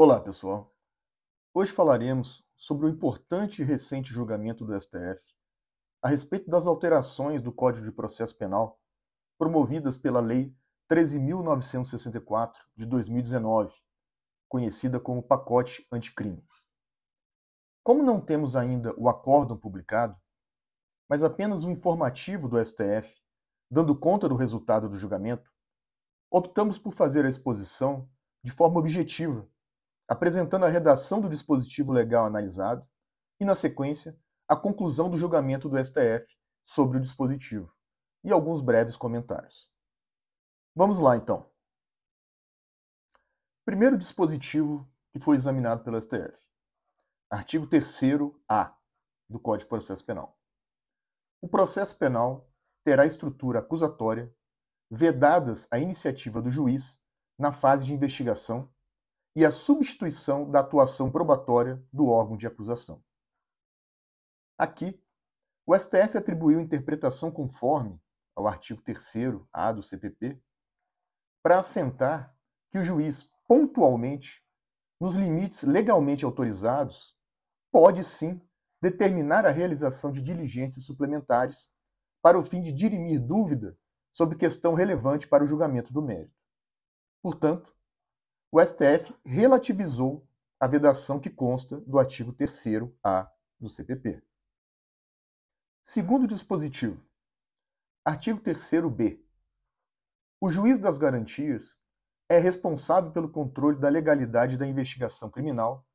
Olá, pessoal. Hoje falaremos sobre o importante e recente julgamento do STF a respeito das alterações do Código de Processo Penal promovidas pela Lei 13.964 de 2019, conhecida como Pacote Anticrime. Como não temos ainda o acórdão publicado, mas apenas um informativo do STF dando conta do resultado do julgamento, optamos por fazer a exposição de forma objetiva apresentando a redação do dispositivo legal analisado e, na sequência, a conclusão do julgamento do STF sobre o dispositivo e alguns breves comentários. Vamos lá, então. Primeiro dispositivo que foi examinado pelo STF. Artigo 3º-A do Código de Processo Penal. O processo penal terá estrutura acusatória, vedadas a iniciativa do juiz na fase de investigação e a substituição da atuação probatória do órgão de acusação. Aqui, o STF atribuiu interpretação conforme ao artigo 3º-A do CPP para assentar que o juiz, pontualmente, nos limites legalmente autorizados, pode sim determinar a realização de diligências suplementares para o fim de dirimir dúvida sobre questão relevante para o julgamento do mérito. Portanto, o STF relativizou a vedação que consta do artigo 3º-A do CPP. Segundo dispositivo, artigo 3º-B. O juiz das garantias é responsável pelo controle da legalidade da investigação criminal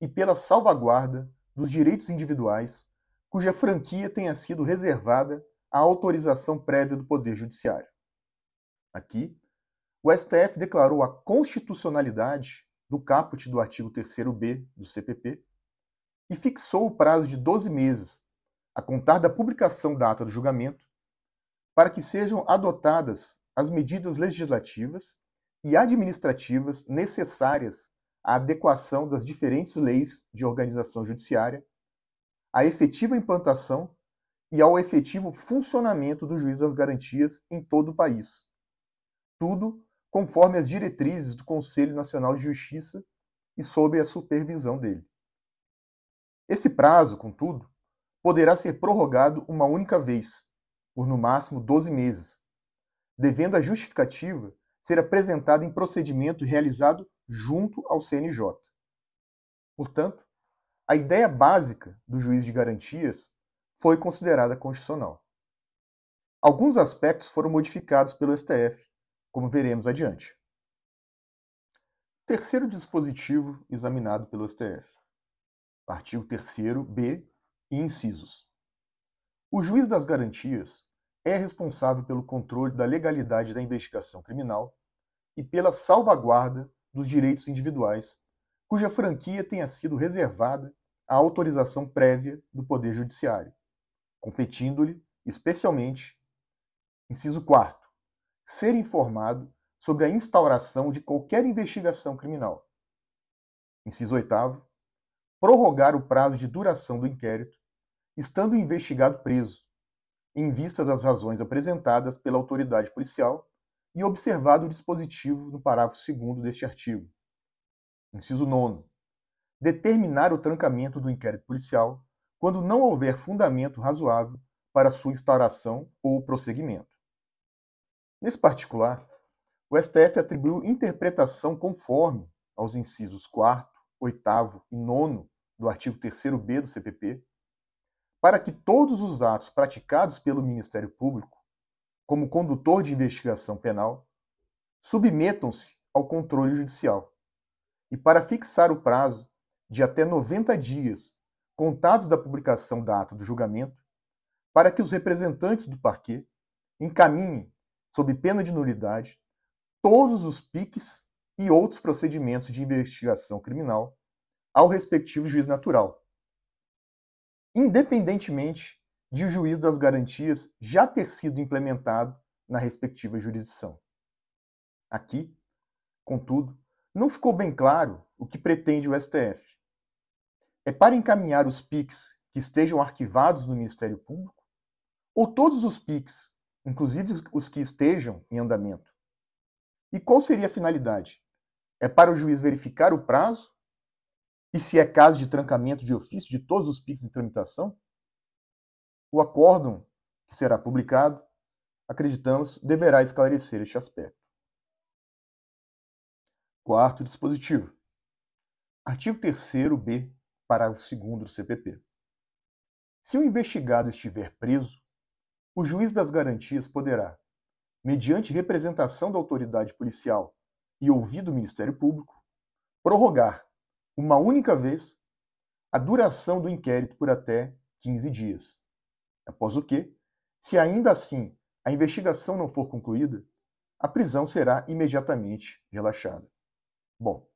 e pela salvaguarda dos direitos individuais cuja franquia tenha sido reservada à autorização prévia do Poder Judiciário. Aqui, o STF declarou a constitucionalidade do caput do artigo 3º-B do CPP e fixou o prazo de 12 meses, a contar da publicação da ata do julgamento, para que sejam adotadas as medidas legislativas e administrativas necessárias à adequação das diferentes leis de organização judiciária, à efetiva implantação e ao efetivo funcionamento do juiz das garantias em todo o país. Tudo conforme as diretrizes do Conselho Nacional de Justiça e sob a supervisão dele. Esse prazo, contudo, poderá ser prorrogado uma única vez, por no máximo 12 meses, devendo a justificativa ser apresentada em procedimento realizado junto ao CNJ. Portanto, a ideia básica do juiz de garantias foi considerada constitucional. Alguns aspectos foram modificados pelo STF, como veremos adiante. Terceiro dispositivo examinado pelo STF. Artigo 3º-B e incisos. O juiz das garantias é responsável pelo controle da legalidade da investigação criminal e pela salvaguarda dos direitos individuais, cuja franquia tenha sido reservada à autorização prévia do Poder Judiciário, competindo-lhe, especialmente, inciso 4 ser informado sobre a instauração de qualquer investigação criminal. Inciso 8. Prorrogar o prazo de duração do inquérito, estando o investigado preso, em vista das razões apresentadas pela autoridade policial e observado o dispositivo no parágrafo 2 deste artigo. Inciso 9. Determinar o trancamento do inquérito policial quando não houver fundamento razoável para sua instauração ou prosseguimento. Nesse particular, o STF atribuiu interpretação conforme aos incisos 4, 8 e 9 do artigo 3º-B do CPP, para que todos os atos praticados pelo Ministério Público, como condutor de investigação penal, submetam-se ao controle judicial, e para fixar o prazo de até 90 dias contados da publicação da ata do julgamento, para que os representantes do parquê encaminhem sob pena de nulidade, todos os PICs e outros procedimentos de investigação criminal ao respectivo juiz natural, independentemente de o juiz das garantias já ter sido implementado na respectiva jurisdição. Aqui, contudo, não ficou bem claro o que pretende o STF. É para encaminhar os PICs que estejam arquivados no Ministério Público ou todos os PICs inclusive os que estejam em andamento. E qual seria a finalidade? é para o juiz verificar o prazo e se é caso de trancamento de ofício de todos os PICs em tramitação. O acórdão, que será publicado, acreditamos, deverá esclarecer este aspecto. Quarto dispositivo. Artigo 3º-B, parágrafo 2 do CPP. Se o investigado estiver preso, o juiz das garantias poderá, mediante representação da autoridade policial e ouvido o Ministério Público, prorrogar, uma única vez, a duração do inquérito por até 15 dias. Após o que, se ainda assim a investigação não for concluída, a prisão será imediatamente relaxada. Bom,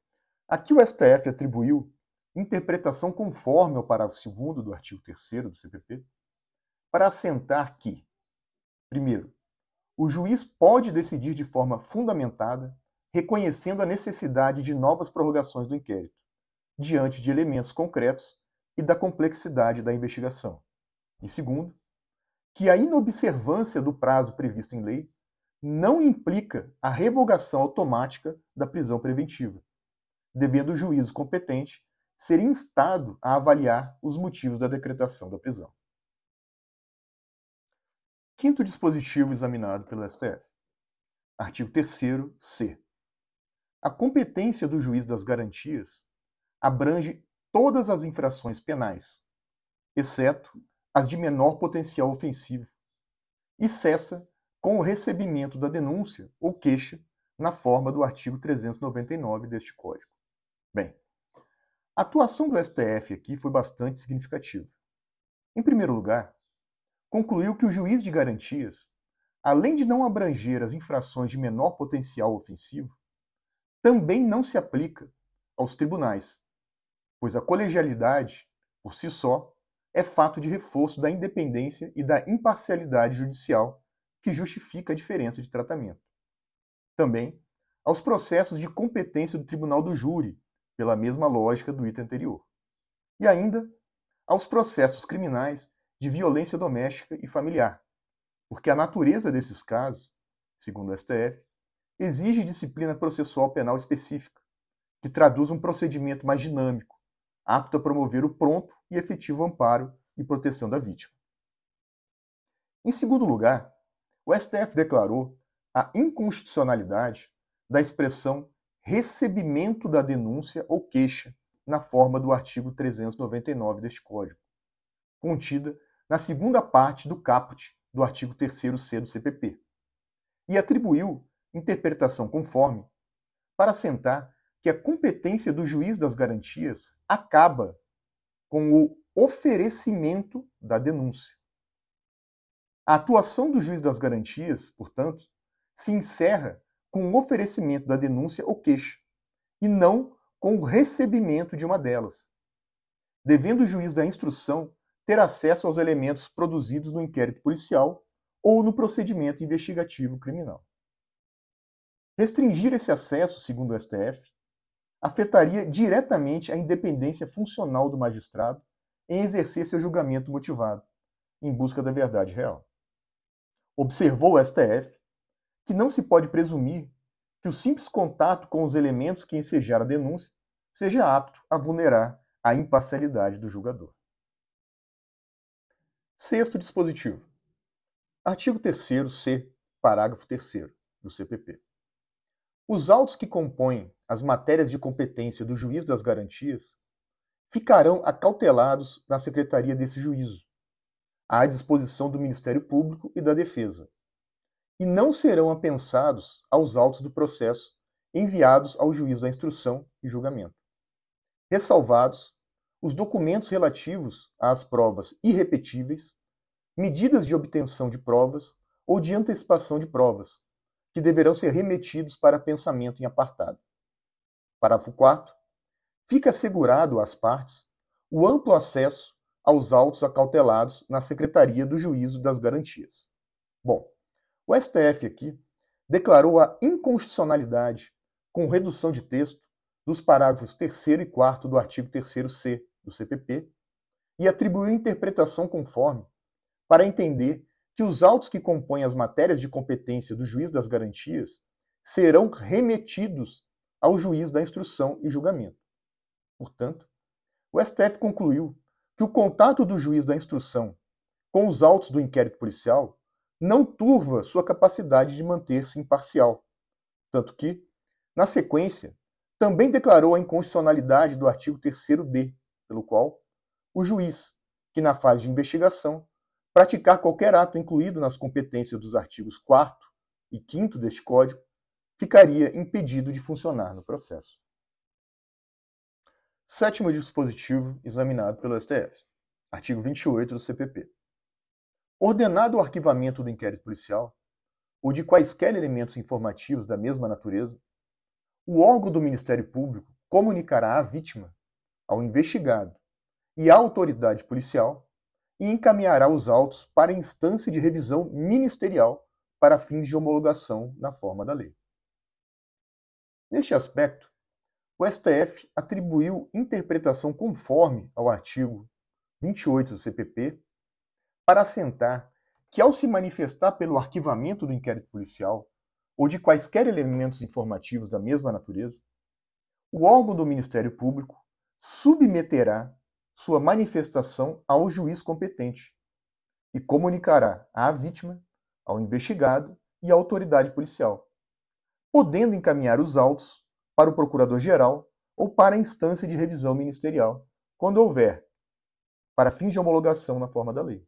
aqui o STF atribuiu interpretação conforme ao parágrafo 2 do artigo 3 do CPP para assentar que, primeiro, o juiz pode decidir de forma fundamentada, reconhecendo a necessidade de novas prorrogações do inquérito, diante de elementos concretos e da complexidade da investigação. E segundo, que a inobservância do prazo previsto em lei não implica a revogação automática da prisão preventiva, devendo o juízo competente ser instado a avaliar os motivos da decretação da prisão. Quinto dispositivo examinado pelo STF. Artigo 3 C. A competência do juiz das garantias abrange todas as infrações penais, exceto as de menor potencial ofensivo, e cessa com o recebimento da denúncia ou queixa na forma do artigo 399 deste Código. Bem, a atuação do STF aqui foi bastante significativa. Em primeiro lugar, concluiu que o juiz de garantias, além de não abranger as infrações de menor potencial ofensivo, também não se aplica aos tribunais, pois a colegialidade, por si só, é fato de reforço da independência e da imparcialidade judicial que justifica a diferença de tratamento. Também aos processos de competência do tribunal do júri, pela mesma lógica do item anterior. E ainda aos processos criminais de violência doméstica e familiar, porque a natureza desses casos, segundo o STF, exige disciplina processual penal específica, que traduz um procedimento mais dinâmico, apto a promover o pronto e efetivo amparo e proteção da vítima. Em segundo lugar, o STF declarou a inconstitucionalidade da expressão recebimento da denúncia ou queixa na forma do artigo 399 deste Código, contida na segunda parte do caput do artigo 3º-C do CPP, e atribuiu interpretação conforme para assentar que a competência do juiz das garantias acaba com o oferecimento da denúncia. A atuação do juiz das garantias, portanto, se encerra com o oferecimento da denúncia ou queixa, e não com o recebimento de uma delas, devendo o juiz da instrução ter acesso aos elementos produzidos no inquérito policial ou no procedimento investigativo criminal. Restringir esse acesso, segundo o STF, afetaria diretamente a independência funcional do magistrado em exercer seu julgamento motivado, em busca da verdade real. Observou o STF que não se pode presumir que o simples contato com os elementos que ensejaram a denúncia seja apto a vulnerar a imparcialidade do julgador. Sexto dispositivo. Artigo 3 C, parágrafo 3 do CPP. Os autos que compõem as matérias de competência do juiz das garantias ficarão acautelados na secretaria desse juízo, à disposição do Ministério Público e da Defesa, e não serão apensados aos autos do processo enviados ao juiz da instrução e julgamento. Ressalvados os documentos relativos às provas irrepetíveis, medidas de obtenção de provas ou de antecipação de provas, que deverão ser remetidos para pensamento em apartado. Parágrafo 4. Fica assegurado às partes o amplo acesso aos autos acautelados na Secretaria do Juízo das Garantias. Bom, o STF aqui declarou a inconstitucionalidade, com redução de texto, dos parágrafos 3 e 4 do artigo 3C do CPP e atribuiu interpretação conforme para entender que os autos que compõem as matérias de competência do juiz das garantias serão remetidos ao juiz da instrução e julgamento. Portanto, o STF concluiu que o contato do juiz da instrução com os autos do inquérito policial não turva sua capacidade de manter-se imparcial. Tanto que, na sequência, também declarou a inconstitucionalidade do artigo 3d, pelo qual o juiz, que na fase de investigação praticar qualquer ato incluído nas competências dos artigos 4 e 5 deste Código, ficaria impedido de funcionar no processo. Sétimo dispositivo examinado pelo STF. Artigo 28 do CPP. Ordenado o arquivamento do inquérito policial, ou de quaisquer elementos informativos da mesma natureza, o órgão do Ministério Público comunicará à vítima, ao investigado e à autoridade policial e encaminhará os autos para instância de revisão ministerial para fins de homologação na forma da lei. Neste aspecto, o STF atribuiu interpretação conforme ao artigo 28 do CPP para assentar que, ao se manifestar pelo arquivamento do inquérito policial ou de quaisquer elementos informativos da mesma natureza, o órgão do Ministério Público submeterá sua manifestação ao juiz competente e comunicará à vítima, ao investigado e à autoridade policial, podendo encaminhar os autos para o procurador-geral ou para a instância de revisão ministerial, quando houver, para fins de homologação na forma da lei.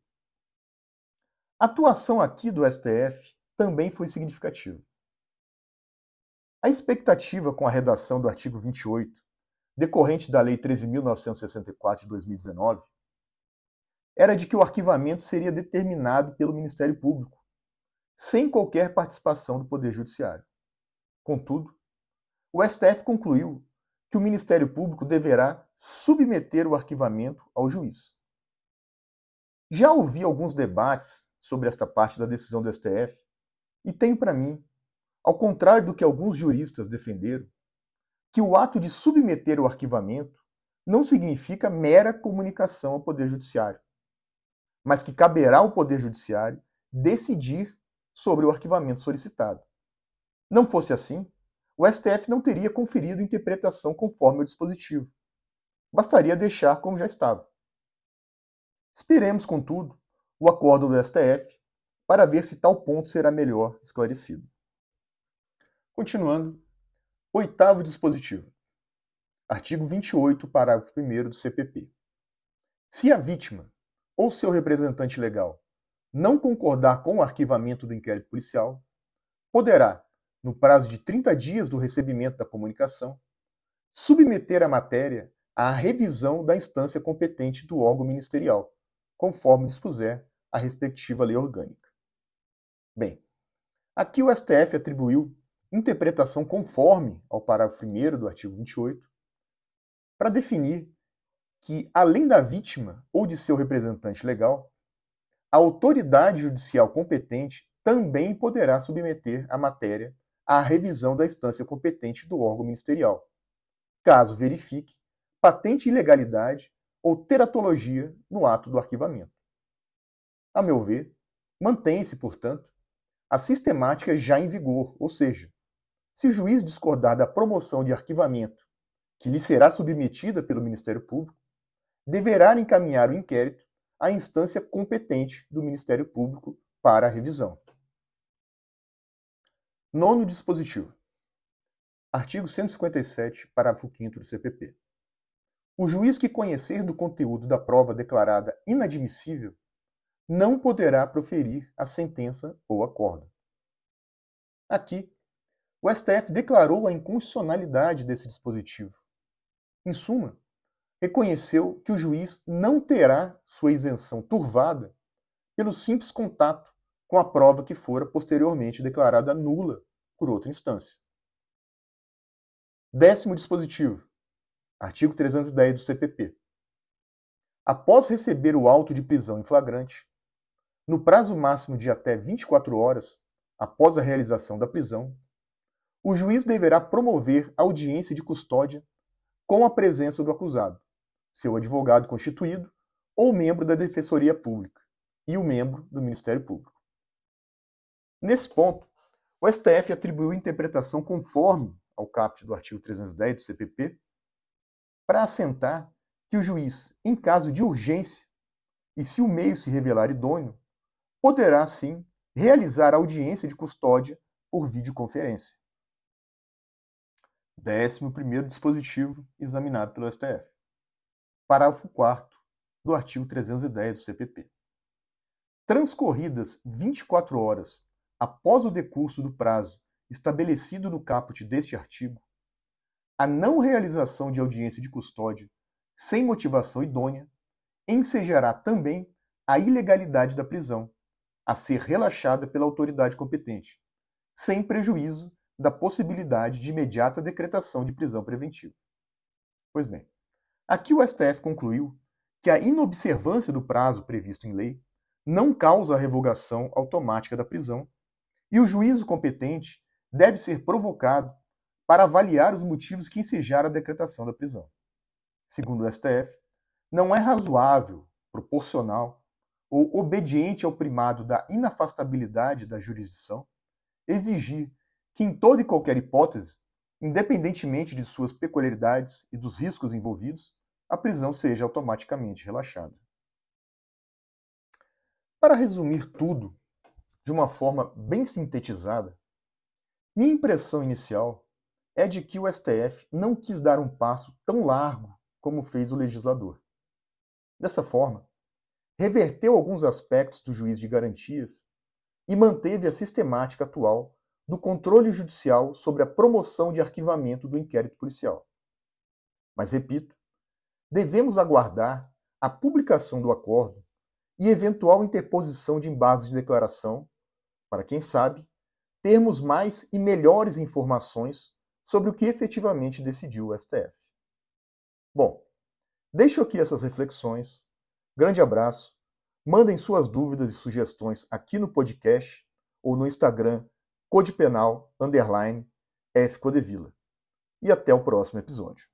A atuação aqui do STF também foi significativa. A expectativa com a redação do artigo 28 decorrente da Lei 13.964 de 2019, era de que o arquivamento seria determinado pelo Ministério Público, sem qualquer participação do Poder Judiciário. Contudo, o STF concluiu que o Ministério Público deverá submeter o arquivamento ao juiz. Já ouvi alguns debates sobre esta parte da decisão do STF e tenho para mim, ao contrário do que alguns juristas defenderam, que o ato de submeter o arquivamento não significa mera comunicação ao Poder Judiciário, mas que caberá ao Poder Judiciário decidir sobre o arquivamento solicitado. Não fosse assim, o STF não teria conferido interpretação conforme o dispositivo. Bastaria deixar como já estava. Esperemos, contudo, o acordo do STF para ver se tal ponto será melhor esclarecido. Continuando, Oitavo dispositivo. Artigo 28, parágrafo 1 do CPP. Se a vítima ou seu representante legal não concordar com o arquivamento do inquérito policial, poderá, no prazo de 30 dias do recebimento da comunicação, submeter a matéria à revisão da instância competente do órgão ministerial, conforme dispuser a respectiva lei orgânica. Bem, aqui o STF atribuiu interpretação conforme ao parágrafo 1 do artigo 28, para definir que, além da vítima ou de seu representante legal, a autoridade judicial competente também poderá submeter a matéria à revisão da instância competente do órgão ministerial, caso verifique patente ilegalidade ou teratologia no ato do arquivamento. A meu ver, mantém-se, portanto, a sistemática já em vigor, ou seja, se o juiz discordar da promoção de arquivamento, que lhe será submetida pelo Ministério Público, deverá encaminhar o inquérito à instância competente do Ministério Público para a revisão. Nono dispositivo. Artigo 157, parágrafo 5 do CPP. O juiz que conhecer do conteúdo da prova declarada inadmissível não poderá proferir a sentença ou acordo. Aqui, o STF declarou a inconstitucionalidade desse dispositivo. Em suma, reconheceu que o juiz não terá sua isenção turvada pelo simples contato com a prova que fora posteriormente declarada nula por outra instância. Décimo dispositivo. Artigo 310 do CPP. Após receber o auto de prisão em flagrante, no prazo máximo de até 24 horas após a realização da prisão, o juiz deverá promover audiência de custódia com a presença do acusado, seu advogado constituído ou membro da Defensoria Pública e o membro do Ministério Público. Nesse ponto, o STF atribuiu interpretação conforme ao caput do artigo 310 do CPP, para assentar que o juiz, em caso de urgência, e se o meio se revelar idôneo, poderá, sim, realizar audiência de custódia por videoconferência. 11 dispositivo examinado pelo STF. Parágrafo 4 do artigo 310 do CPP. Transcorridas 24 horas após o decurso do prazo estabelecido no caput deste artigo, a não realização de audiência de custódia sem motivação idônea ensejará também a ilegalidade da prisão, a ser relaxada pela autoridade competente, sem prejuízo da possibilidade de imediata decretação de prisão preventiva. Pois bem, aqui o STF concluiu que a inobservância do prazo previsto em lei não causa a revogação automática da prisão e o juízo competente deve ser provocado para avaliar os motivos que ensejaram a decretação da prisão. Segundo o STF, não é razoável, proporcional ou obediente ao primado da inafastabilidade da jurisdição exigir que, em toda e qualquer hipótese, independentemente de suas peculiaridades e dos riscos envolvidos, a prisão seja automaticamente relaxada. Para resumir tudo de uma forma bem sintetizada, minha impressão inicial é de que o STF não quis dar um passo tão largo como fez o legislador. Dessa forma, reverteu alguns aspectos do juiz de garantias e manteve a sistemática atual do controle judicial sobre a promoção de arquivamento do inquérito policial. Mas, repito, devemos aguardar a publicação do acordo e eventual interposição de embargos de declaração, para quem sabe, termos mais e melhores informações sobre o que efetivamente decidiu o STF. Bom, deixo aqui essas reflexões. Grande abraço. Mandem suas dúvidas e sugestões aqui no podcast ou no Instagram Code Penal, underline, F. Codevila. E até o próximo episódio.